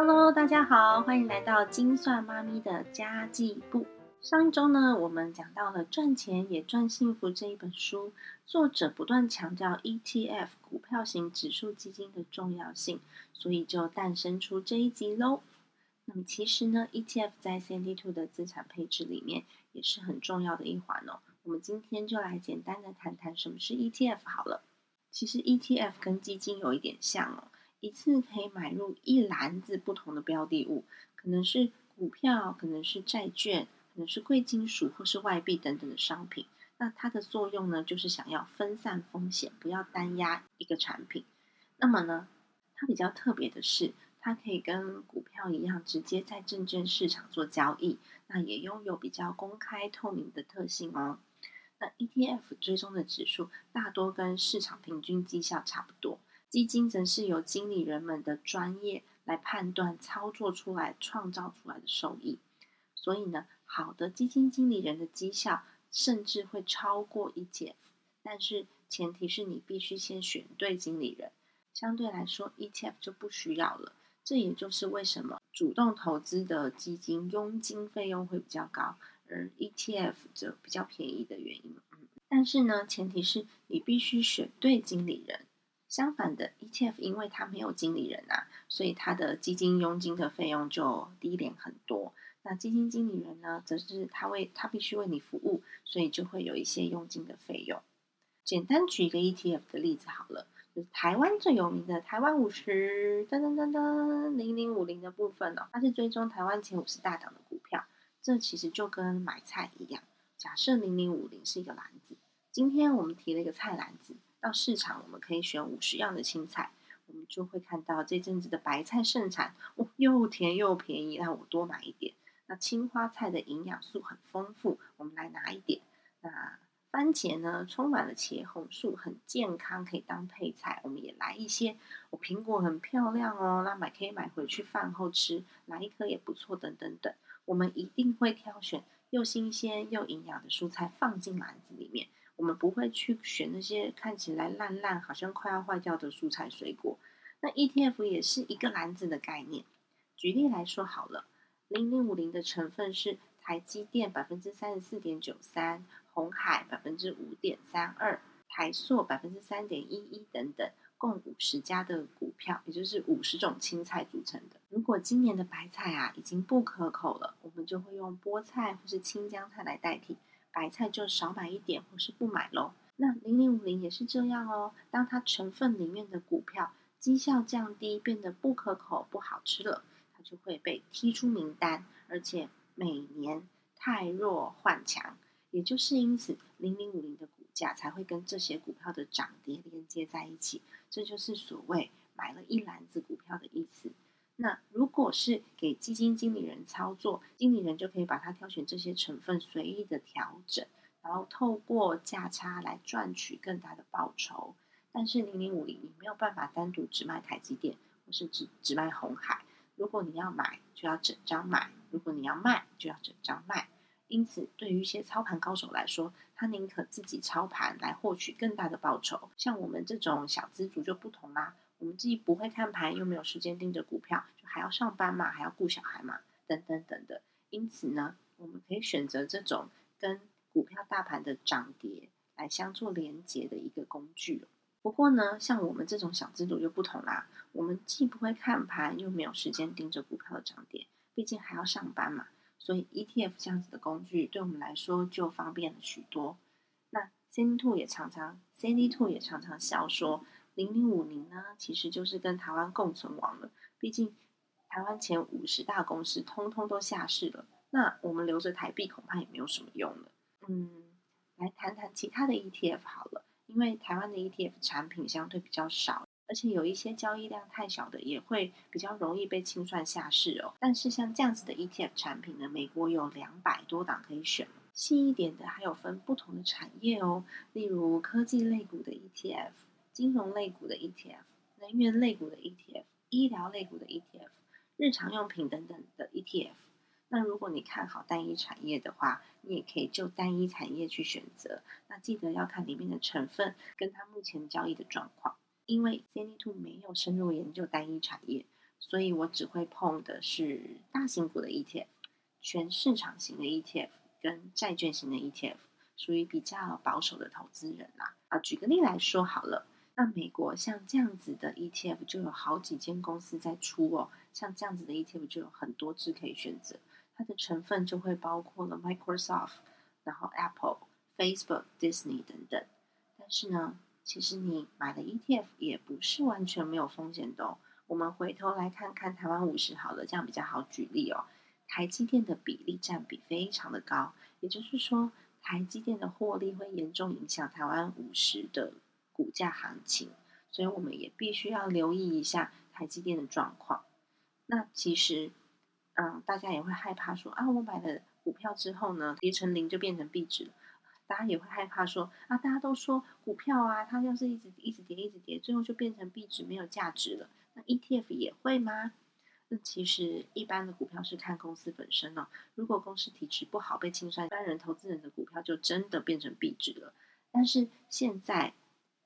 Hello，大家好，欢迎来到精算妈咪的家计部。上周呢，我们讲到了《赚钱也赚幸福》这一本书，作者不断强调 ETF 股票型指数基金的重要性，所以就诞生出这一集喽。那么其实呢，ETF 在 CND Two 的资产配置里面也是很重要的一环哦。我们今天就来简单的谈谈什么是 ETF 好了。其实 ETF 跟基金有一点像哦。一次可以买入一篮子不同的标的物，可能是股票，可能是债券，可能是贵金属或是外币等等的商品。那它的作用呢，就是想要分散风险，不要单压一个产品。那么呢，它比较特别的是，它可以跟股票一样，直接在证券市场做交易。那也拥有比较公开透明的特性哦。那 ETF 追踪的指数大多跟市场平均绩效差不多。基金则是由经理人们的专业来判断、操作出来、创造出来的收益。所以呢，好的基金经理人的绩效甚至会超过 ETF，但是前提是你必须先选对经理人。相对来说，ETF 就不需要了。这也就是为什么主动投资的基金佣金费用会比较高，而 ETF 则比较便宜的原因。嗯，但是呢，前提是你必须选对经理人。相反的，ETF 因为它没有经理人啊，所以它的基金佣金的费用就低廉很多。那基金经理人呢，则是他为他必须为你服务，所以就会有一些佣金的费用。简单举一个 ETF 的例子好了，就是台湾最有名的台湾五十噔噔噔噔零零五零的部分哦，它是追踪台湾前五十大档的股票。这其实就跟买菜一样，假设零零五零是一个篮子，今天我们提了一个菜篮子。到市场，我们可以选五十样的青菜，我们就会看到这阵子的白菜盛产，哦，又甜又便宜，让我多买一点。那青花菜的营养素很丰富，我们来拿一点。那番茄呢，充满了茄红素，很健康，可以当配菜，我们也来一些。我苹果很漂亮哦，那买可以买回去饭后吃，来一颗也不错，等等等。我们一定会挑选又新鲜又营养的蔬菜放进篮子里面。我们不会去选那些看起来烂烂、好像快要坏掉的蔬菜水果。那 ETF 也是一个篮子的概念。举例来说好了，零零五零的成分是台积电百分之三十四点九三，红海百分之五点三二，台塑百分之三点一一等等，共五十家的股票，也就是五十种青菜组成的。如果今年的白菜啊已经不可口了，我们就会用菠菜或是青江菜来代替。白菜就少买一点，或是不买喽。那零零五零也是这样哦。当它成分里面的股票绩效降低，变得不可口、不好吃了，它就会被踢出名单，而且每年太弱换强。也就是因此，零零五零的股价才会跟这些股票的涨跌连接在一起。这就是所谓买了一篮子股票的意思。那如果是给基金经理人操作，经理人就可以把它挑选这些成分，随意的调整，然后透过价差来赚取更大的报酬。但是零零五零你没有办法单独只卖台积电，或是只只卖红海。如果你要买，就要整张买；如果你要卖，就要整张卖。因此，对于一些操盘高手来说，他宁可自己操盘来获取更大的报酬。像我们这种小资族就不同啦。我们既不会看盘，又没有时间盯着股票，就还要上班嘛，还要顾小孩嘛，等等等的。因此呢，我们可以选择这种跟股票大盘的涨跌来相做连接的一个工具。不过呢，像我们这种小资主就不同啦，我们既不会看盘，又没有时间盯着股票的涨跌，毕竟还要上班嘛。所以 ETF 这样子的工具对我们来说就方便了许多。那 CND Two 也常常，CND Two 也常常笑说。零零五零呢，其实就是跟台湾共存亡了。毕竟台湾前五十大公司通通都下市了，那我们留着台币恐怕也没有什么用了。嗯，来谈谈其他的 ETF 好了，因为台湾的 ETF 产品相对比较少，而且有一些交易量太小的，也会比较容易被清算下市哦。但是像这样子的 ETF 产品呢，美国有两百多档可以选，细一点的还有分不同的产业哦，例如科技类股的 ETF。金融类股的 ETF、能源类股的 ETF、医疗类股的 ETF、日常用品等等的 ETF。那如果你看好单一产业的话，你也可以就单一产业去选择。那记得要看里面的成分跟它目前交易的状况，因为 c n d Two 没有深入研究单一产业，所以我只会碰的是大型股的 ETF、全市场型的 ETF 跟债券型的 ETF，属于比较保守的投资人啦。啊，举个例来说好了，那美国像这样子的 ETF 就有好几间公司在出哦，像这样子的 ETF 就有很多只可以选择，它的成分就会包括了 Microsoft，然后 Apple、Facebook、Disney 等等。但是呢，其实你买的 ETF 也不是完全没有风险的哦。我们回头来看看台湾五十好了，这样比较好举例哦。台积电的比例占比非常的高，也就是说，台积电的获利会严重影响台湾五十的股价行情，所以我们也必须要留意一下台积电的状况。那其实，嗯，大家也会害怕说啊，我买了股票之后呢，跌成零就变成壁纸了。大家也会害怕说啊，大家都说股票啊，它要是一直一直跌，一直跌，最后就变成币值没有价值了。那 ETF 也会吗？那其实一般的股票是看公司本身哦。如果公司体质不好被清算，一般人投资人的股票就真的变成币值了。但是现在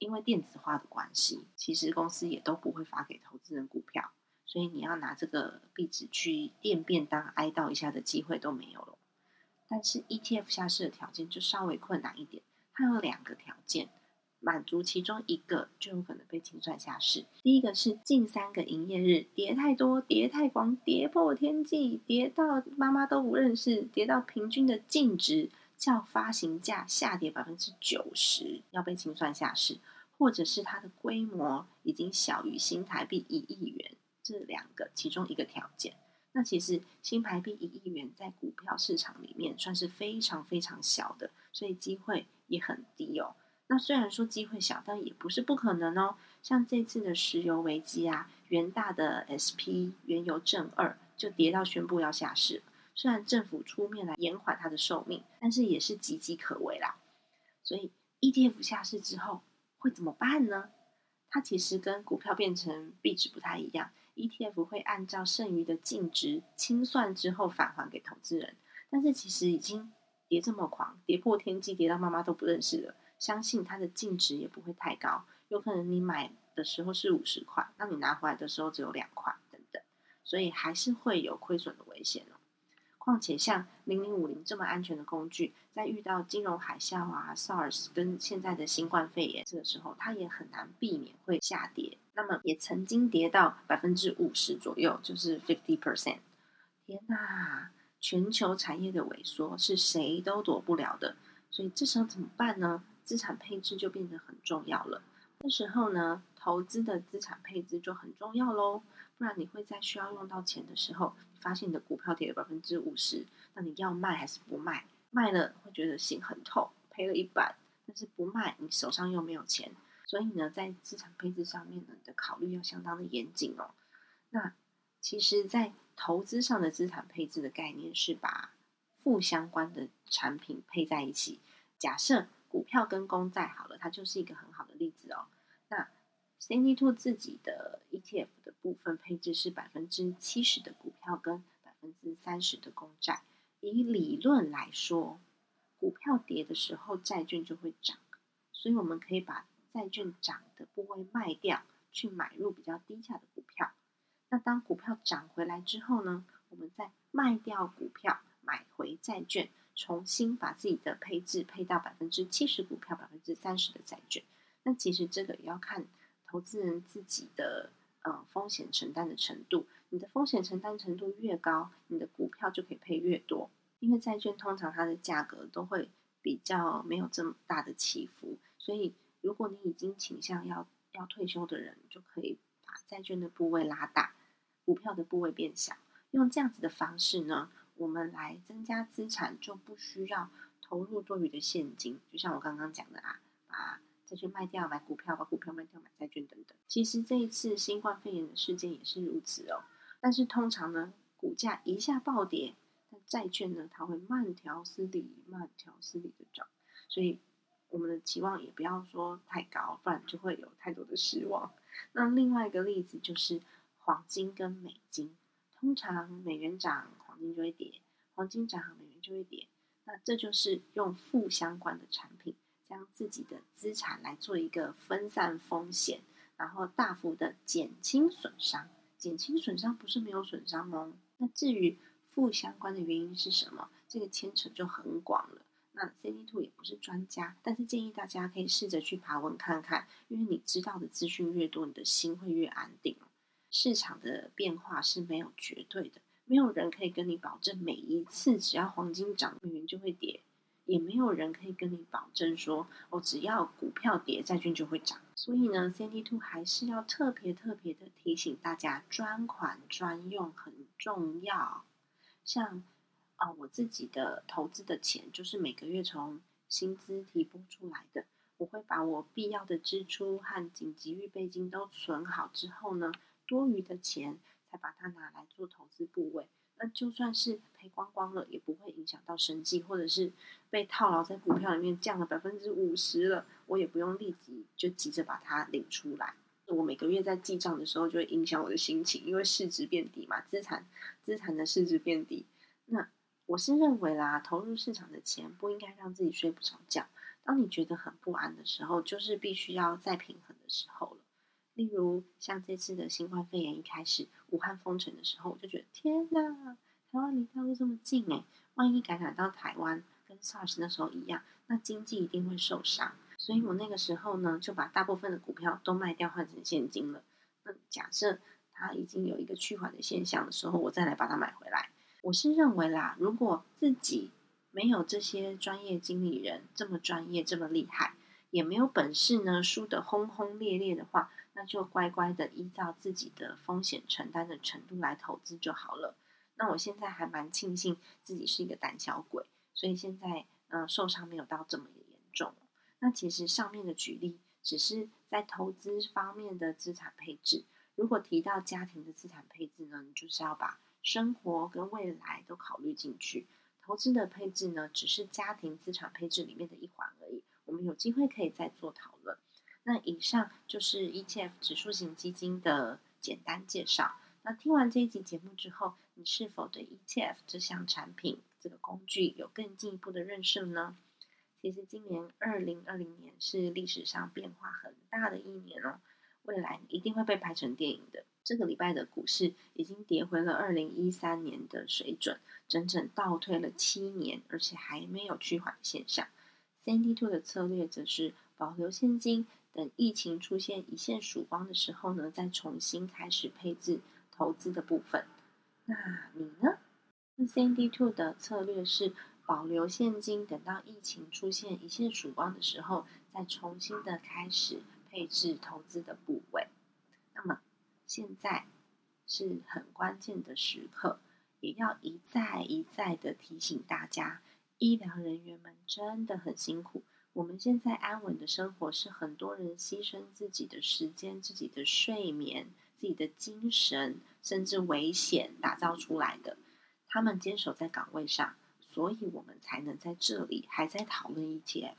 因为电子化的关系，其实公司也都不会发给投资人股票，所以你要拿这个币纸去垫便当、哀悼一下的机会都没有了。但是 ETF 下市的条件就稍微困难一点，它有两个条件，满足其中一个就有可能被清算下市。第一个是近三个营业日跌太多、跌太广、跌破天际、跌到妈妈都不认识、跌到平均的净值较发行价下跌百分之九十，要被清算下市，或者是它的规模已经小于新台币一亿元，这两个其中一个条件。那其实新台币一亿元在股票市场里面算是非常非常小的，所以机会也很低哦。那虽然说机会小，但也不是不可能哦。像这次的石油危机啊，元大的 SP 原油正二就跌到宣布要下市。虽然政府出面来延缓它的寿命，但是也是岌岌可危啦。所以 ETF 下市之后会怎么办呢？它其实跟股票变成币值不太一样。ETF 会按照剩余的净值清算之后返还给投资人，但是其实已经跌这么狂，跌破天际，跌到妈妈都不认识了。相信它的净值也不会太高，有可能你买的时候是五十块，那你拿回来的时候只有两块等等，所以还是会有亏损的危险哦。况且像零零五零这么安全的工具，在遇到金融海啸啊、SARS 跟现在的新冠肺炎这个时候，它也很难避免会下跌。那么也曾经跌到百分之五十左右，就是 fifty percent。天哪，全球产业的萎缩是谁都躲不了的。所以这时候怎么办呢？资产配置就变得很重要了。这时候呢，投资的资产配置就很重要喽。不然你会在需要用到钱的时候。发现你的股票跌了百分之五十，那你要卖还是不卖？卖了会觉得心很痛，赔了一半；但是不卖，你手上又没有钱，所以呢，在资产配置上面呢，你的考虑要相当的严谨哦。那其实，在投资上的资产配置的概念是把负相关的产品配在一起。假设股票跟公债好了，它就是一个很好的例子哦。那 Cindy Two 自己的 ETF 部分配置是百分之七十的股票跟百分之三十的公债。以理论来说，股票跌的时候，债券就会涨，所以我们可以把债券涨的部位卖掉，去买入比较低价的股票。那当股票涨回来之后呢，我们再卖掉股票，买回债券，重新把自己的配置配到百分之七十股票，百分之三十的债券。那其实这个也要看。投资人自己的呃风险承担的程度，你的风险承担程度越高，你的股票就可以配越多。因为债券通常它的价格都会比较没有这么大的起伏，所以如果你已经倾向要要退休的人，就可以把债券的部位拉大，股票的部位变小。用这样子的方式呢，我们来增加资产，就不需要投入多余的现金。就像我刚刚讲的啊，把再去卖掉买股票，把股票卖掉买债券等等。其实这一次新冠肺炎的事件也是如此哦。但是通常呢，股价一下暴跌，但债券呢，它会慢条斯理、慢条斯理的涨。所以我们的期望也不要说太高，不然就会有太多的失望。那另外一个例子就是黄金跟美金，通常美元涨，黄金就会跌；黄金涨，美元就会跌。那这就是用负相关的产品。将自己的资产来做一个分散风险，然后大幅的减轻损伤，减轻损伤不是没有损伤哦。那至于负相关的原因是什么，这个牵扯就很广了。那 CD Two 也不是专家，但是建议大家可以试着去爬文看看，因为你知道的资讯越多，你的心会越安定。市场的变化是没有绝对的，没有人可以跟你保证每一次只要黄金涨，美元就会跌，也没有人可以跟你保证说哦，只要股票跌，债券就会涨。所以呢，CND Two 还是要特别特别的提醒大家，专款专用很重要，像。啊，我自己的投资的钱就是每个月从薪资提拨出来的，我会把我必要的支出和紧急预备金都存好之后呢，多余的钱才把它拿来做投资部位。那就算是赔光光了，也不会影响到生计，或者是被套牢在股票里面降了百分之五十了，我也不用立即就急着把它领出来。我每个月在记账的时候，就会影响我的心情，因为市值变低嘛，资产资产的市值变低，那。我是认为啦，投入市场的钱不应该让自己睡不着觉。当你觉得很不安的时候，就是必须要再平衡的时候。例如像这次的新冠肺炎一开始，武汉封城的时候，我就觉得天哪，台湾离大陆这么近诶，万一感染到台湾，跟 SARS 那时候一样，那经济一定会受伤。所以我那个时候呢，就把大部分的股票都卖掉换成现金了。那假设它已经有一个趋缓的现象的时候，我再来把它买回来。我是认为啦，如果自己没有这些专业经理人这么专业、这么厉害，也没有本事呢，输得轰轰烈烈的话，那就乖乖的依照自己的风险承担的程度来投资就好了。那我现在还蛮庆幸自己是一个胆小鬼，所以现在嗯受伤没有到这么严重。那其实上面的举例只是在投资方面的资产配置，如果提到家庭的资产配置呢，就是要把。生活跟未来都考虑进去，投资的配置呢，只是家庭资产配置里面的一环而已。我们有机会可以再做讨论。那以上就是 ETF 指数型基金的简单介绍。那听完这一集节目之后，你是否对 ETF 这项产品、这个工具有更进一步的认识呢？其实今年二零二零年是历史上变化很大的一年哦，未来一定会被拍成电影的。这个礼拜的股市已经跌回了二零一三年的水准，整整倒退了七年，而且还没有趋缓现象。三 D Two 的策略则是保留现金，等疫情出现一线曙光的时候呢，再重新开始配置投资的部分。那你呢？那三 D Two 的策略是保留现金，等到疫情出现一线曙光的时候，再重新的开始配置投资的部位。那么。现在是很关键的时刻，也要一再一再的提醒大家，医疗人员们真的很辛苦。我们现在安稳的生活是很多人牺牲自己的时间、自己的睡眠、自己的精神，甚至危险打造出来的。他们坚守在岗位上，所以我们才能在这里还在讨论 ETF。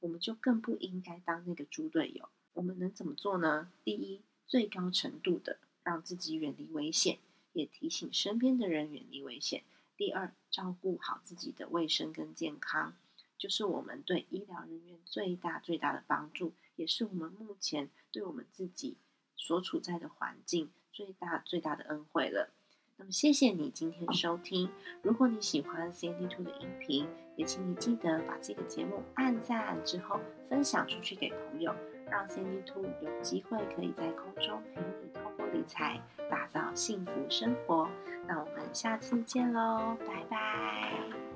我们就更不应该当那个猪队友。我们能怎么做呢？第一。最高程度的让自己远离危险，也提醒身边的人远离危险。第二，照顾好自己的卫生跟健康，就是我们对医疗人员最大最大的帮助，也是我们目前对我们自己所处在的环境最大最大的恩惠了。那么，谢谢你今天收听。如果你喜欢 CND Two 的音频，也请你记得把这个节目按赞之后分享出去给朋友。让 CND Two 有机会可以在空中陪你透过理财打造幸福生活。那我们下次见喽，拜拜。